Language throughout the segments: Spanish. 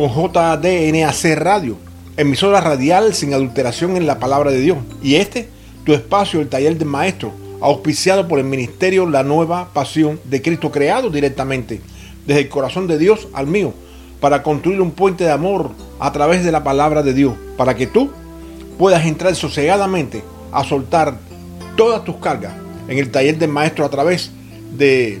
con JDNAC Radio, emisora radial sin adulteración en la palabra de Dios. Y este, tu espacio, el taller del maestro, auspiciado por el ministerio La Nueva Pasión de Cristo, creado directamente desde el corazón de Dios al mío, para construir un puente de amor a través de la palabra de Dios, para que tú puedas entrar sosegadamente a soltar todas tus cargas en el taller del maestro a través de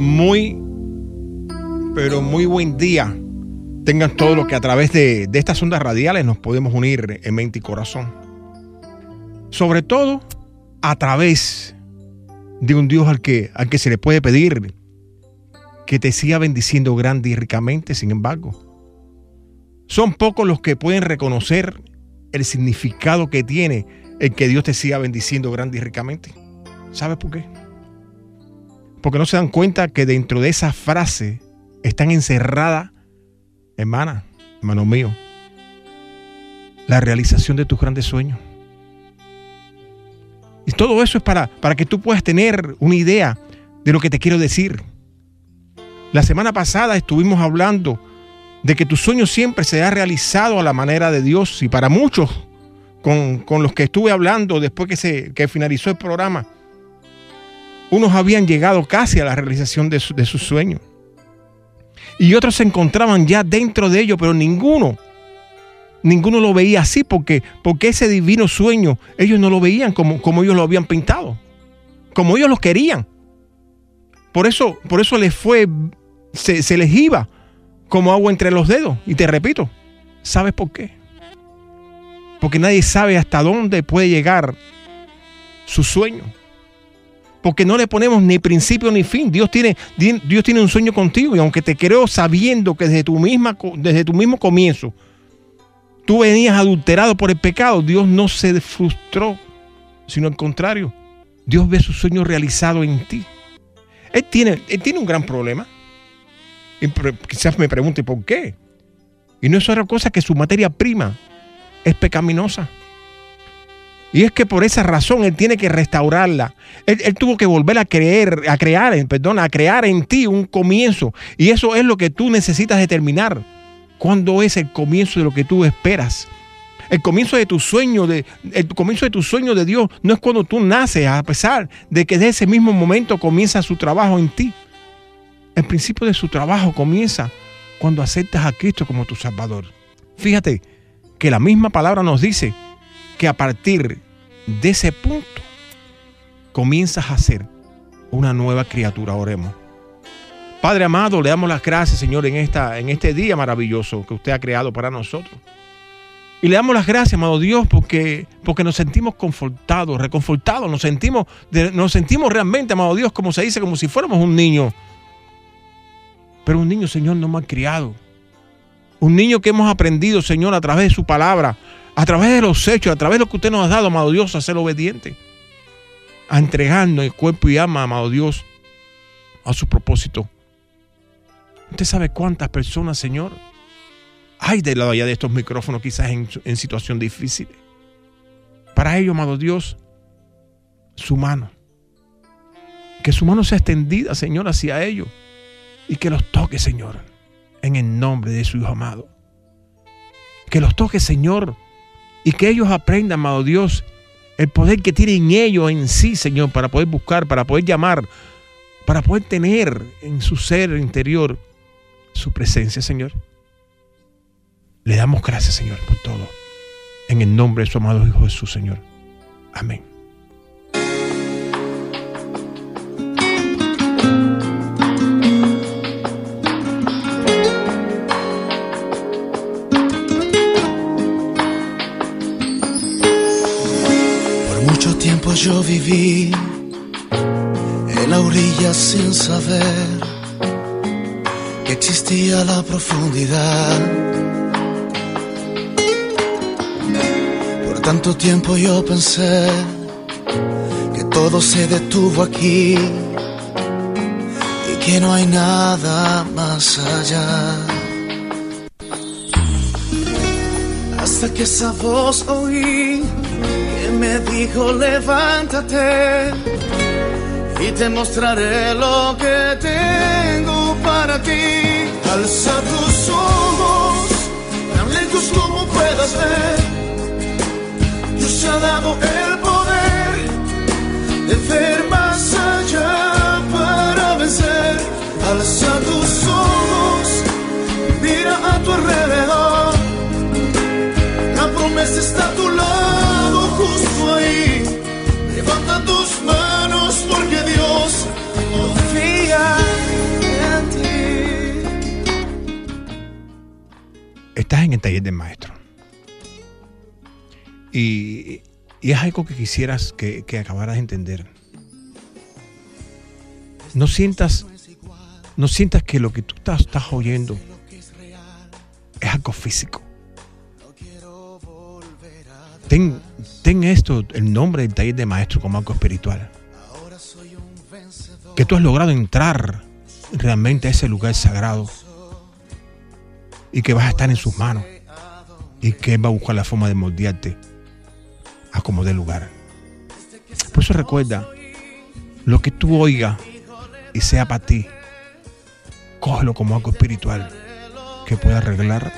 Muy, pero muy buen día. Tengan todo lo que a través de, de estas ondas radiales nos podemos unir en mente y corazón. Sobre todo a través de un Dios al que, al que se le puede pedir que te siga bendiciendo grande y ricamente, sin embargo. Son pocos los que pueden reconocer el significado que tiene el que Dios te siga bendiciendo grande y ricamente. ¿Sabes por qué? Porque no se dan cuenta que dentro de esa frase están encerradas, hermana, hermano mío, la realización de tus grandes sueños. Y todo eso es para, para que tú puedas tener una idea de lo que te quiero decir. La semana pasada estuvimos hablando de que tu sueño siempre se ha realizado a la manera de Dios y para muchos con, los que estuve hablando después que, se, que finalizó el programa, unos habían llegado casi a la realización de, su, de sus sueños y otros se encontraban ya dentro de ellos, pero ninguno, ninguno lo veía así porque, porque ese divino sueño ellos no lo veían como, como ellos lo habían pintado, como ellos lo querían. Por eso, por eso les fue, se, se les iba como agua entre los dedos. Y te repito, ¿sabes por qué? Porque nadie sabe hasta dónde puede llegar su sueño. Porque no le ponemos ni principio ni fin. Dios tiene, Dios tiene un sueño contigo. Y aunque te creo sabiendo que desde tu, misma, desde tu mismo comienzo tú venías adulterado por el pecado, Dios no se frustró, sino al contrario. Dios ve su sueño realizado en ti. Él tiene, él tiene un gran problema. Y quizás me pregunte por qué. Y no es otra cosa que su materia prima es pecaminosa. Y es que por esa razón él tiene que restaurarla. Él, tuvo que volver a creer, a crear, perdón, a crear en ti un comienzo. Y eso es lo que tú necesitas determinar. ¿Cuándo es el comienzo de lo que tú esperas? El comienzo de tu sueño, de, el comienzo de tu sueño de Dios no es cuando tú naces, a pesar de que de ese mismo momento comienza su trabajo en ti. El principio de su trabajo comienza cuando aceptas a Cristo como tu Salvador. Fíjate que la misma palabra nos dice que a partir de ese punto comienzas a ser una nueva criatura. Oremos. Padre amado, le damos las gracias, Señor, en, esta, en este día maravilloso que usted ha creado para nosotros. Y le damos las gracias, amado Dios, porque, porque nos sentimos confortados, reconfortados, nos sentimos, nos sentimos realmente, amado Dios, como se dice, como si fuéramos un niño pero un niño, Señor, no mal criado. Un niño que hemos aprendido, Señor, a través de su palabra, a través de los hechos, a través de lo que usted nos ha dado, amado Dios, a ser obediente. A entregarnos el cuerpo y alma, amado Dios, a su propósito. Usted sabe cuántas personas, Señor, hay de lado allá de estos micrófonos, quizás en, en situación difícil. Para ello, amado Dios, su mano. Que su mano sea extendida, Señor, hacia ellos y que los toque, Señor, en el nombre de su Hijo amado. Que los toque, Señor, y que ellos aprendan, amado Dios, el poder que tienen ellos en sí, Señor, para poder buscar, para poder llamar, para poder tener en su ser interior su presencia, Señor. Le damos gracias, Señor, por todo. En el nombre de su amado Hijo Jesús, Señor. Amén. Tiempo yo viví en la orilla sin saber que existía la profundidad. Por tanto tiempo yo pensé que todo se detuvo aquí y que no hay nada más allá. Hasta que esa voz oí me dijo levántate y te mostraré lo que tengo para ti. Alza tus ojos, tan lejos como puedas ver. Dios ha dado el poder de ver más allá para vencer. Alza tus ojos, mira a tu alrededor. La promesa está a Levanta tus manos porque Dios confía en ti. Estás en el taller del maestro. Y, y es algo que quisieras que, que acabaras de entender. No sientas, no sientas que lo que tú estás, estás oyendo es algo físico. Ten, esto, el nombre del taller de maestro como algo espiritual. Que tú has logrado entrar realmente a ese lugar sagrado y que vas a estar en sus manos y que Él va a buscar la forma de moldearte a como dé lugar. Por eso recuerda, lo que tú oigas y sea para ti, cógelo como algo espiritual que pueda arreglar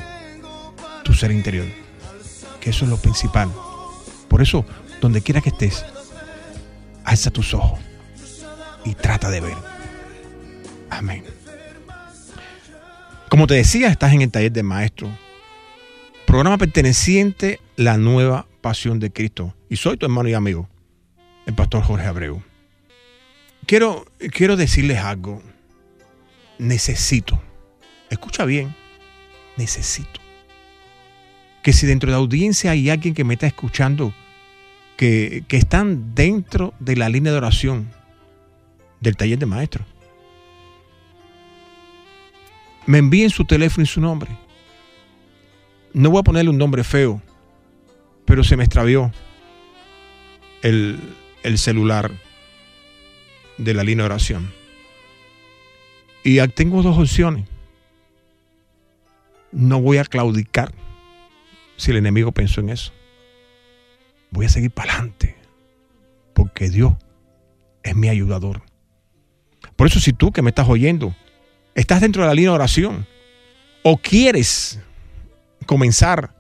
tu ser interior. Que eso es lo principal. Por eso, donde quiera que estés, alza tus ojos y trata de ver. Amén. Como te decía, estás en el taller de maestro. Programa perteneciente La Nueva Pasión de Cristo. Y soy tu hermano y amigo, el pastor Jorge Abreu. Quiero, quiero decirles algo. Necesito, escucha bien, necesito que si dentro de la audiencia hay alguien que me está escuchando, que, que están dentro de la línea de oración del taller de maestro, me envíen su teléfono y su nombre. No voy a ponerle un nombre feo, pero se me extravió el, el celular de la línea de oración. Y tengo dos opciones. No voy a claudicar si el enemigo pensó en eso. Voy a seguir para adelante, porque Dios es mi ayudador. Por eso si tú que me estás oyendo, estás dentro de la línea de oración o quieres comenzar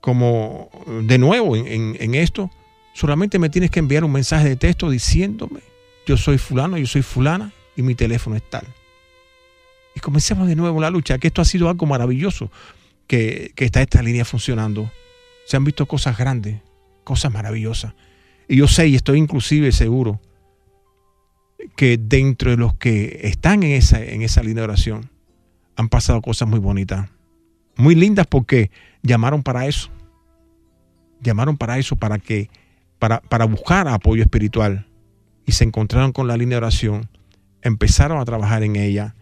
como de nuevo en, esto, solamente me tienes que enviar un mensaje de texto diciéndome, yo soy fulano, yo soy fulana y mi teléfono es tal. Y comencemos de nuevo la lucha, que esto ha sido algo maravilloso, que, está esta línea funcionando. Se han visto cosas grandes, cosas maravillosas. Y yo sé y estoy inclusive seguro que dentro de los que están en esa, en esa línea de oración han pasado cosas muy bonitas, muy lindas porque llamaron para eso. Llamaron para eso, para que, para, para buscar apoyo espiritual. Y se encontraron con la línea de oración, empezaron a trabajar en ella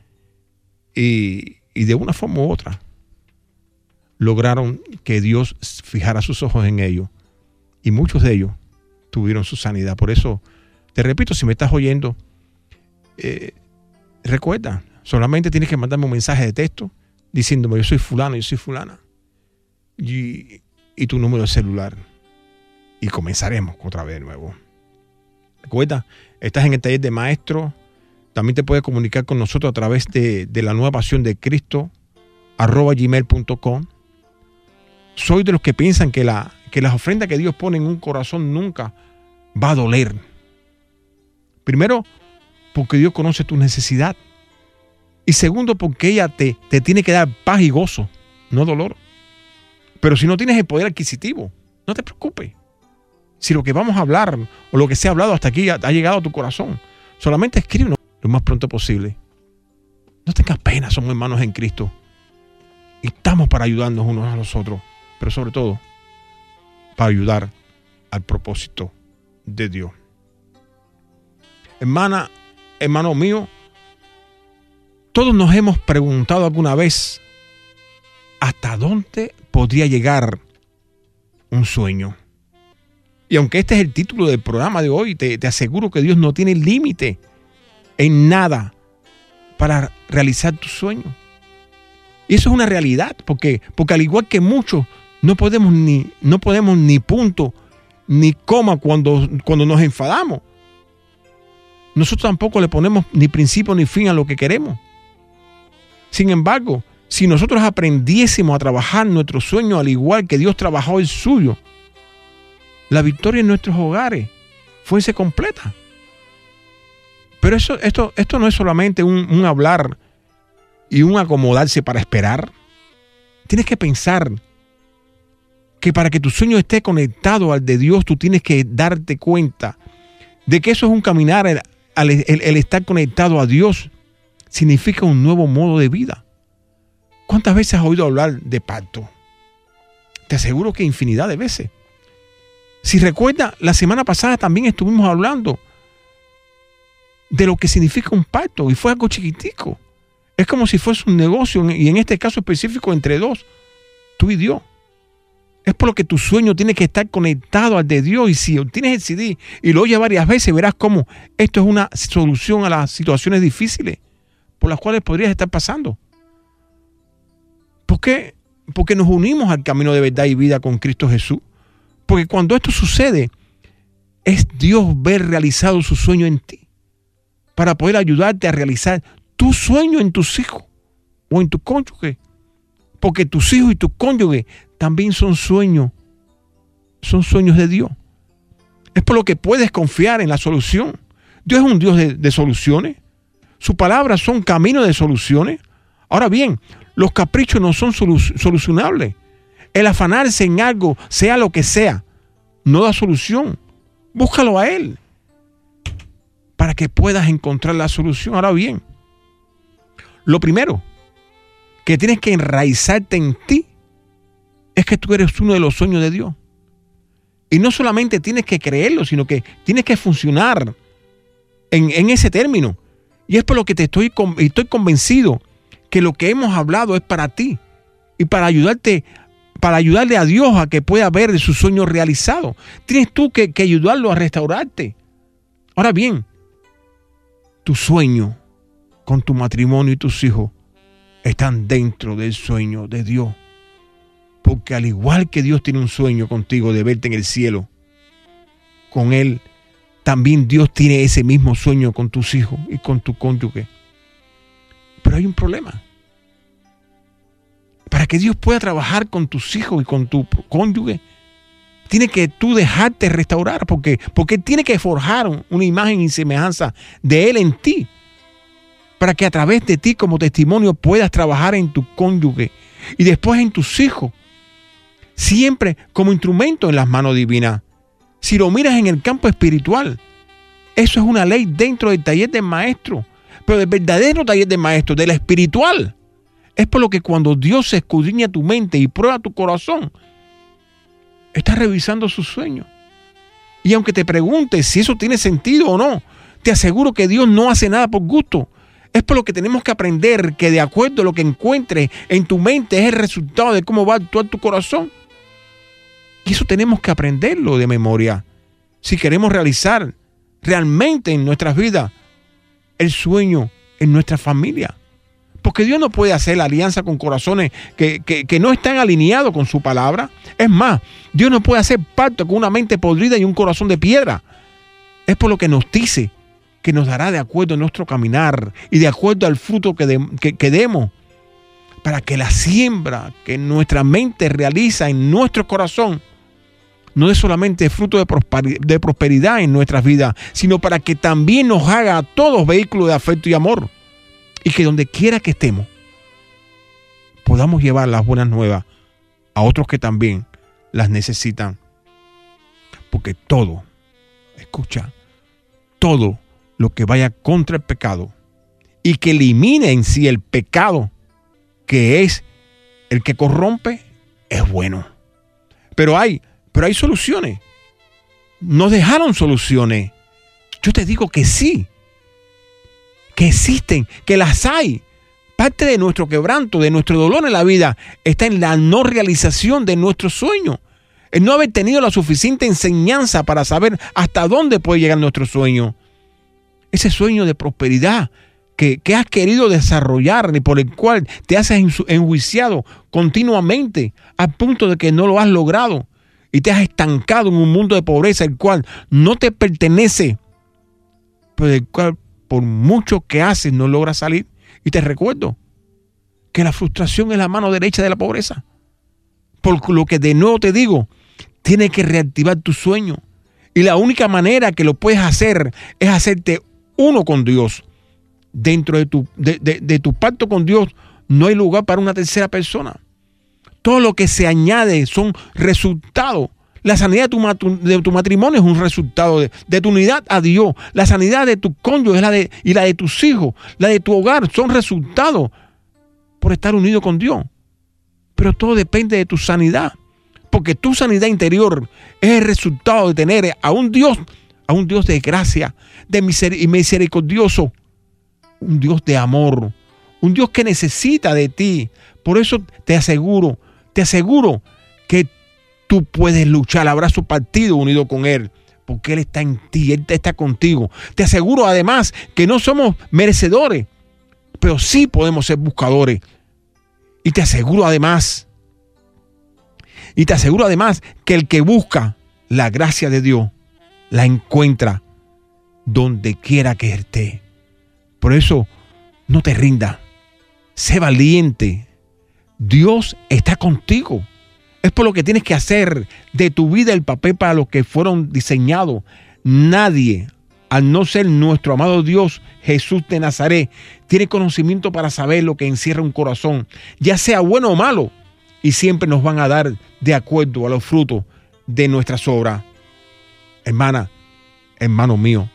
y, y de una forma u otra lograron que Dios fijara sus ojos en ellos. Y muchos de ellos tuvieron su sanidad. Por eso, te repito, si me estás oyendo, eh, recuerda, solamente tienes que mandarme un mensaje de texto diciéndome yo soy fulano, yo soy fulana. Y, y tu número de celular. Y comenzaremos otra vez de nuevo. Recuerda, estás en el taller de maestro. También te puedes comunicar con nosotros a través de, de la nueva pasión de Cristo, arroba gmail.com. Soy de los que piensan que, la, que las ofrendas que Dios pone en un corazón nunca va a doler. Primero, porque Dios conoce tu necesidad. Y segundo, porque ella te, tiene que dar paz y gozo, no dolor. Pero si no tienes el poder adquisitivo, no te preocupes. Si lo que vamos a hablar o lo que se ha hablado hasta aquí ha, llegado a tu corazón, solamente escríbenos lo más pronto posible. No tengas pena, somos hermanos en Cristo. Estamos para ayudarnos unos a los otros, pero sobre todo para ayudar al propósito de Dios. Hermana, hermano mío, todos nos hemos preguntado alguna vez hasta dónde podría llegar un sueño. Y aunque este es el título del programa de hoy, te, te aseguro que Dios no tiene límite en nada para realizar tu sueño. Y eso es una realidad, porque, porque al igual que muchos, no podemos ni, no podemos ni punto ni coma cuando, cuando nos enfadamos. Nosotros tampoco le ponemos ni principio ni fin a lo que queremos. Sin embargo, si nosotros aprendiésemos a trabajar nuestro sueño al igual que Dios trabajó el suyo, la victoria en nuestros hogares fuese completa. Pero eso, esto, esto no es solamente un, un hablar y un acomodarse para esperar. Tienes que pensar que para que tu sueño esté conectado al de Dios, tú tienes que darte cuenta de que eso es un caminar, el, estar conectado a Dios significa un nuevo modo de vida. ¿Cuántas veces has oído hablar de pacto? Te aseguro que infinidad de veces. Si recuerda, la semana pasada también estuvimos hablando de lo que significa un pacto y fue algo chiquitico. Es como si fuese un negocio y en este caso específico entre dos, tú y Dios. Es por lo que tu sueño tiene que estar conectado al de Dios. Y si tienes el CD y lo oyes varias veces, verás cómo esto es una solución a las situaciones difíciles por las cuales podrías estar pasando. ¿Por qué? Porque nos unimos al camino de verdad y vida con Cristo Jesús. Porque cuando esto sucede, es Dios ver realizado su sueño en ti. Para poder ayudarte a realizar tu sueño en tus hijos o en tu cónyuge. Porque tus hijos y tu cónyuge también son sueños, son sueños de Dios. Es por lo que puedes confiar en la solución. Dios es un Dios de, soluciones. Sus palabras son caminos de soluciones. Ahora bien, los caprichos no son solucionables. El afanarse en algo, sea lo que sea, no da solución. Búscalo a Él para que puedas encontrar la solución. Ahora bien, lo primero que tienes que enraizarte en ti es que tú eres uno de los sueños de Dios. Y no solamente tienes que creerlo, sino que tienes que funcionar en, ese término. Y es por lo que te estoy, estoy convencido que lo que hemos hablado es para ti y para ayudarte, para ayudarle a Dios a que pueda ver su sueño realizado. Tienes tú que, que ayudarlo a restaurarte. Ahora bien, tu sueño con tu matrimonio y tus hijos están dentro del sueño de Dios. Porque al igual que Dios tiene un sueño contigo de verte en el cielo, con Él también Dios tiene ese mismo sueño con tus hijos y con tu cónyuge. Pero hay un problema. Para que Dios pueda trabajar con tus hijos y con tu cónyuge, tiene que tú dejarte restaurar, porque, porque tiene que forjar una imagen y semejanza de Él en ti, para que a través de ti como testimonio puedas trabajar en tu cónyuge y después en tus hijos siempre como instrumento en las manos divinas. Si lo miras en el campo espiritual, eso es una ley dentro del taller del maestro, pero del verdadero taller del maestro, de la espiritual. Es por lo que cuando Dios escudriña tu mente y prueba tu corazón, está revisando sus sueños. Y aunque te preguntes si eso tiene sentido o no, te aseguro que Dios no hace nada por gusto. Es por lo que tenemos que aprender que de acuerdo a lo que encuentres en tu mente es el resultado de cómo va a actuar tu corazón. Y eso tenemos que aprenderlo de memoria. Si queremos realizar realmente en nuestras vidas el sueño en nuestra familia. Porque Dios no puede hacer la alianza con corazones que, que, no están alineados con su palabra. Es más, Dios no puede hacer pacto con una mente podrida y un corazón de piedra. Es por lo que nos dice que nos dará de acuerdo a nuestro caminar y de acuerdo al fruto que, que demos. Para que la siembra que nuestra mente realiza en nuestro corazón no es solamente fruto de prosperidad en nuestras vidas, sino para que también nos haga a todos vehículos de afecto y amor. Y que donde quiera que estemos, podamos llevar las buenas nuevas a otros que también las necesitan. Porque todo, escucha, todo lo que vaya contra el pecado y que elimine en sí el pecado, que es el que corrompe, es bueno. Pero hay, pero hay soluciones. Nos dejaron soluciones. Yo te digo que sí, que existen, que las hay. Parte de nuestro quebranto, de nuestro dolor en la vida, está en la no realización de nuestro sueño. El no haber tenido la suficiente enseñanza para saber hasta dónde puede llegar nuestro sueño. Ese sueño de prosperidad que, has querido desarrollar y por el cual te has enjuiciado continuamente al punto de que no lo has logrado y te has estancado en un mundo de pobreza el cual no te pertenece, pero del cual por mucho que haces no logras salir. Y te recuerdo que la frustración es la mano derecha de la pobreza. Por lo que de nuevo te digo, tienes que reactivar tu sueño. Y la única manera que lo puedes hacer es hacerte uno con Dios. Dentro de tu, de, tu pacto con Dios no hay lugar para una tercera persona. Todo lo que se añade son resultados. La sanidad de tu, matrimonio es un resultado de, tu unidad a Dios. La sanidad de tu cónyuge la de, y la de tus hijos, la de tu hogar, son resultados por estar unido con Dios. Pero todo depende de tu sanidad. Porque tu sanidad interior es el resultado de tener a un Dios, a un Dios de gracia, de misericordioso, un Dios de amor, un Dios que necesita de ti. Por eso te aseguro, te aseguro que tú puedes luchar, habrá su partido unido con Él, porque Él está en ti, Él está contigo. Te aseguro además que no somos merecedores, pero sí podemos ser buscadores. Y te aseguro además, y te aseguro además que el que busca la gracia de Dios, la encuentra donde quiera que esté. Por eso, no te rinda. Sé valiente. Dios está contigo. Es por lo que tienes que hacer de tu vida el papel para los que fueron diseñados. Nadie, al no ser nuestro amado Dios, Jesús de Nazaret, tiene conocimiento para saber lo que encierra un corazón, ya sea bueno o malo. Y siempre nos van a dar de acuerdo a los frutos de nuestras obras. Hermana, hermano mío,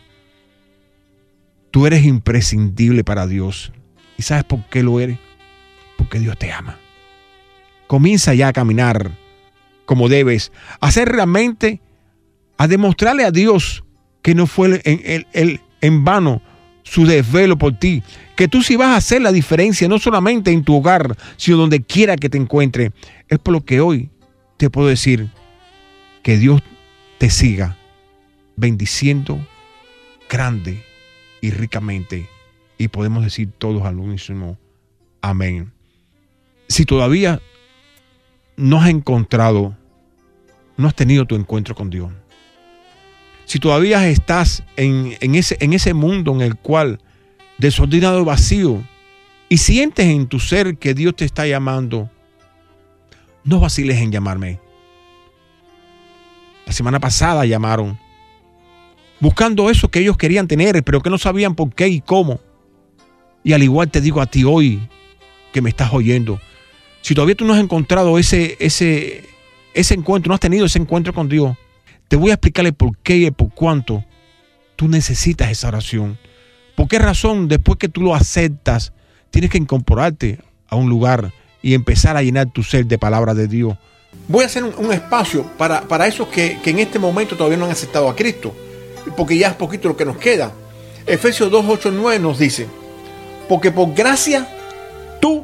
Tú eres imprescindible para Dios. ¿Y sabes por qué lo eres? Porque Dios te ama. Comienza ya a caminar como debes, a hacer realmente, a demostrarle a Dios que no fue en, en vano su desvelo por ti, que tú sí vas a hacer la diferencia, no solamente en tu hogar, sino donde quiera que te encuentre. Es por lo que hoy te puedo decir que Dios te siga bendiciendo grande y ricamente. Y podemos decir todos al unísono, amén. Si todavía no has encontrado, no has tenido tu encuentro con Dios, si todavía estás en, ese, ese mundo en el cual desordenado vacío, y sientes en tu ser que Dios te está llamando, no vaciles en llamarme. La semana pasada llamaron buscando eso que ellos querían tener, pero que no sabían por qué y cómo. Y al igual te digo a ti hoy que me estás oyendo, si todavía tú no has encontrado ese, ese, ese encuentro, no has tenido ese encuentro con Dios, te voy a explicarle por qué y por cuánto tú necesitas esa oración. ¿Por qué razón después que tú lo aceptas, tienes que incorporarte a un lugar y empezar a llenar tu ser de palabra de Dios? Voy a hacer un, espacio para, para esos que, que en este momento todavía no han aceptado a Cristo porque ya es poquito lo que nos queda. Efesios 2, 8, 9 nos dice, porque por gracia tú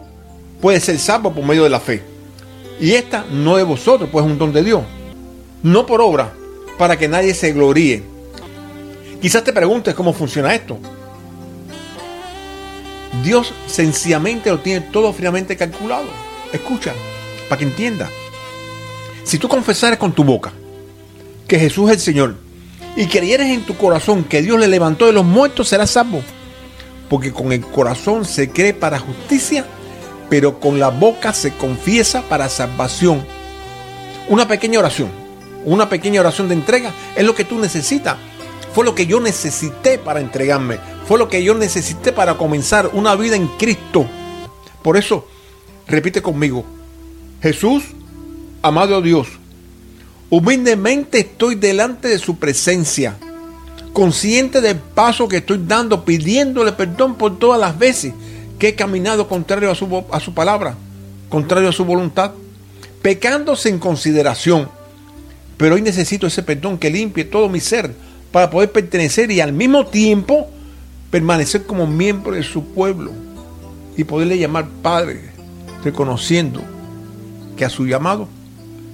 puedes ser salvo por medio de la fe. Y esta no de vosotros, pues es un don de Dios. No por obra, para que nadie se gloríe. Quizás te preguntes cómo funciona esto. Dios sencillamente lo tiene todo finalmente calculado. Escucha, para que entienda. Si tú confesares con tu boca que Jesús es el Señor, y creyeres en tu corazón que Dios le levantó de los muertos, serás salvo. Porque con el corazón se cree para justicia, pero con la boca se confiesa para salvación. Una pequeña oración. una pequeña oración de entrega, es lo que tú necesitas. Fue lo que yo necesité para entregarme. Fue lo que yo necesité para comenzar una vida en Cristo. Por eso, repite conmigo, Jesús, amado Dios, humildemente estoy delante de su presencia, consciente del paso que estoy dando, pidiéndole perdón por todas las veces que he caminado contrario a su, a su palabra, contrario a su voluntad, pecando sin consideración. Pero hoy necesito ese perdón que limpie todo mi ser para poder pertenecer y al mismo tiempo permanecer como miembro de su pueblo y poderle llamar Padre, reconociendo que a su llamado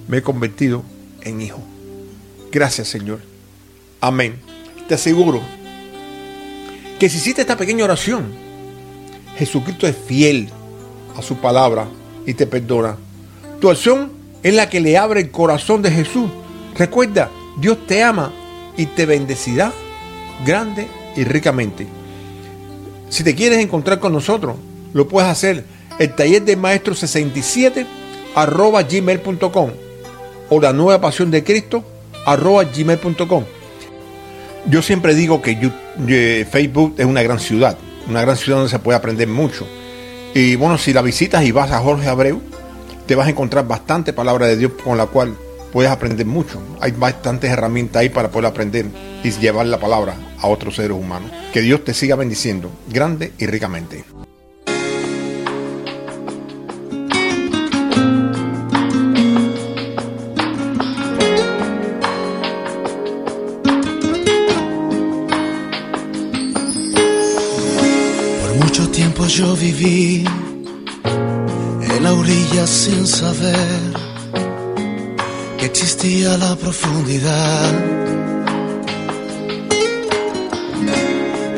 me he convertido en hijo. Gracias Señor. Amén. Te aseguro que si hiciste esta pequeña oración, Jesucristo es fiel a su palabra y te perdona. Tu acción es la que le abre el corazón de Jesús. Recuerda, Dios te ama y te bendecirá grande y ricamente. Si te quieres encontrar con nosotros, lo puedes hacer el taller de maestro 67 arroba gmail.com o la nueva pasión de Cristo arroba gmail.com. Yo siempre digo que eh, Facebook es una gran ciudad, una gran ciudad donde se puede aprender mucho. Y bueno, si la visitas y vas a Jorge Abreu, te vas a encontrar bastante palabra de Dios con la cual puedes aprender mucho. Hay bastantes herramientas ahí para poder aprender y llevar la palabra a otros seres humanos. Que Dios te siga bendiciendo grande y ricamente. Mucho tiempo yo viví en la orilla sin saber existía la profundidad.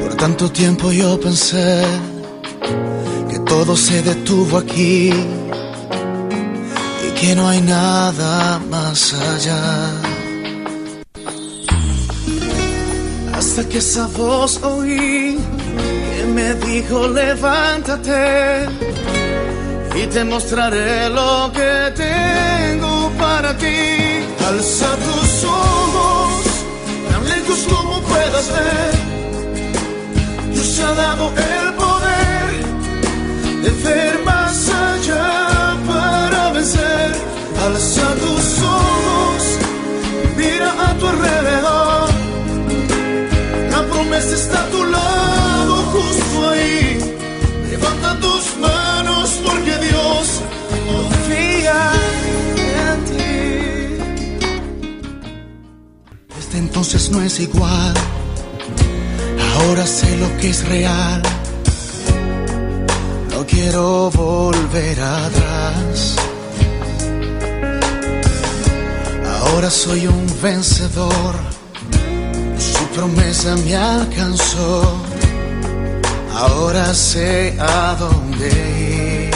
Por tanto tiempo yo pensé que todo se detuvo aquí y que no hay nada más allá. Hasta que esa voz oí me dijo levántate y te mostraré lo que tengo para ti. Alza tus ojos, tan lejos como puedas ver. Dios ha dado el poder de ver entonces no es igual. Ahora sé lo que es real. No quiero volver atrás. Ahora soy un vencedor. Su promesa me alcanzó. Ahora sé a dónde ir.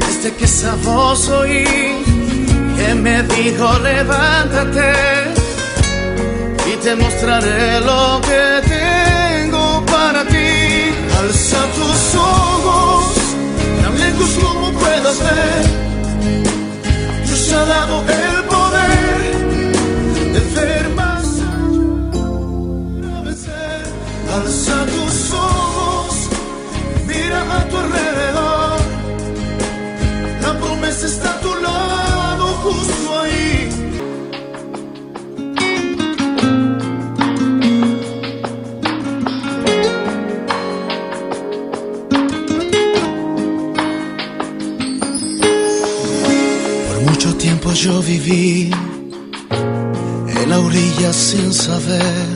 Desde que esa voz que me dijo levántate y te mostraré lo que tengo para ti. Alza tus ojos, tan lejos como puedas ver. Dios ha mucho tiempo yo viví en la orilla sin saber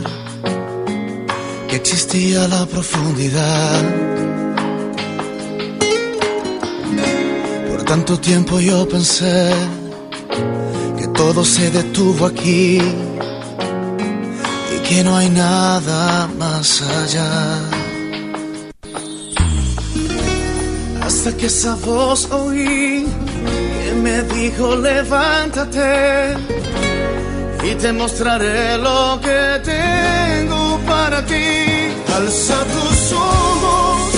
que existía la profundidad. Por tanto tiempo yo pensé que todo se detuvo aquí y que no hay nada más allá. Hasta que esa voz oí me dijo levántate y te mostraré lo que tengo para ti. Alza tus ojos,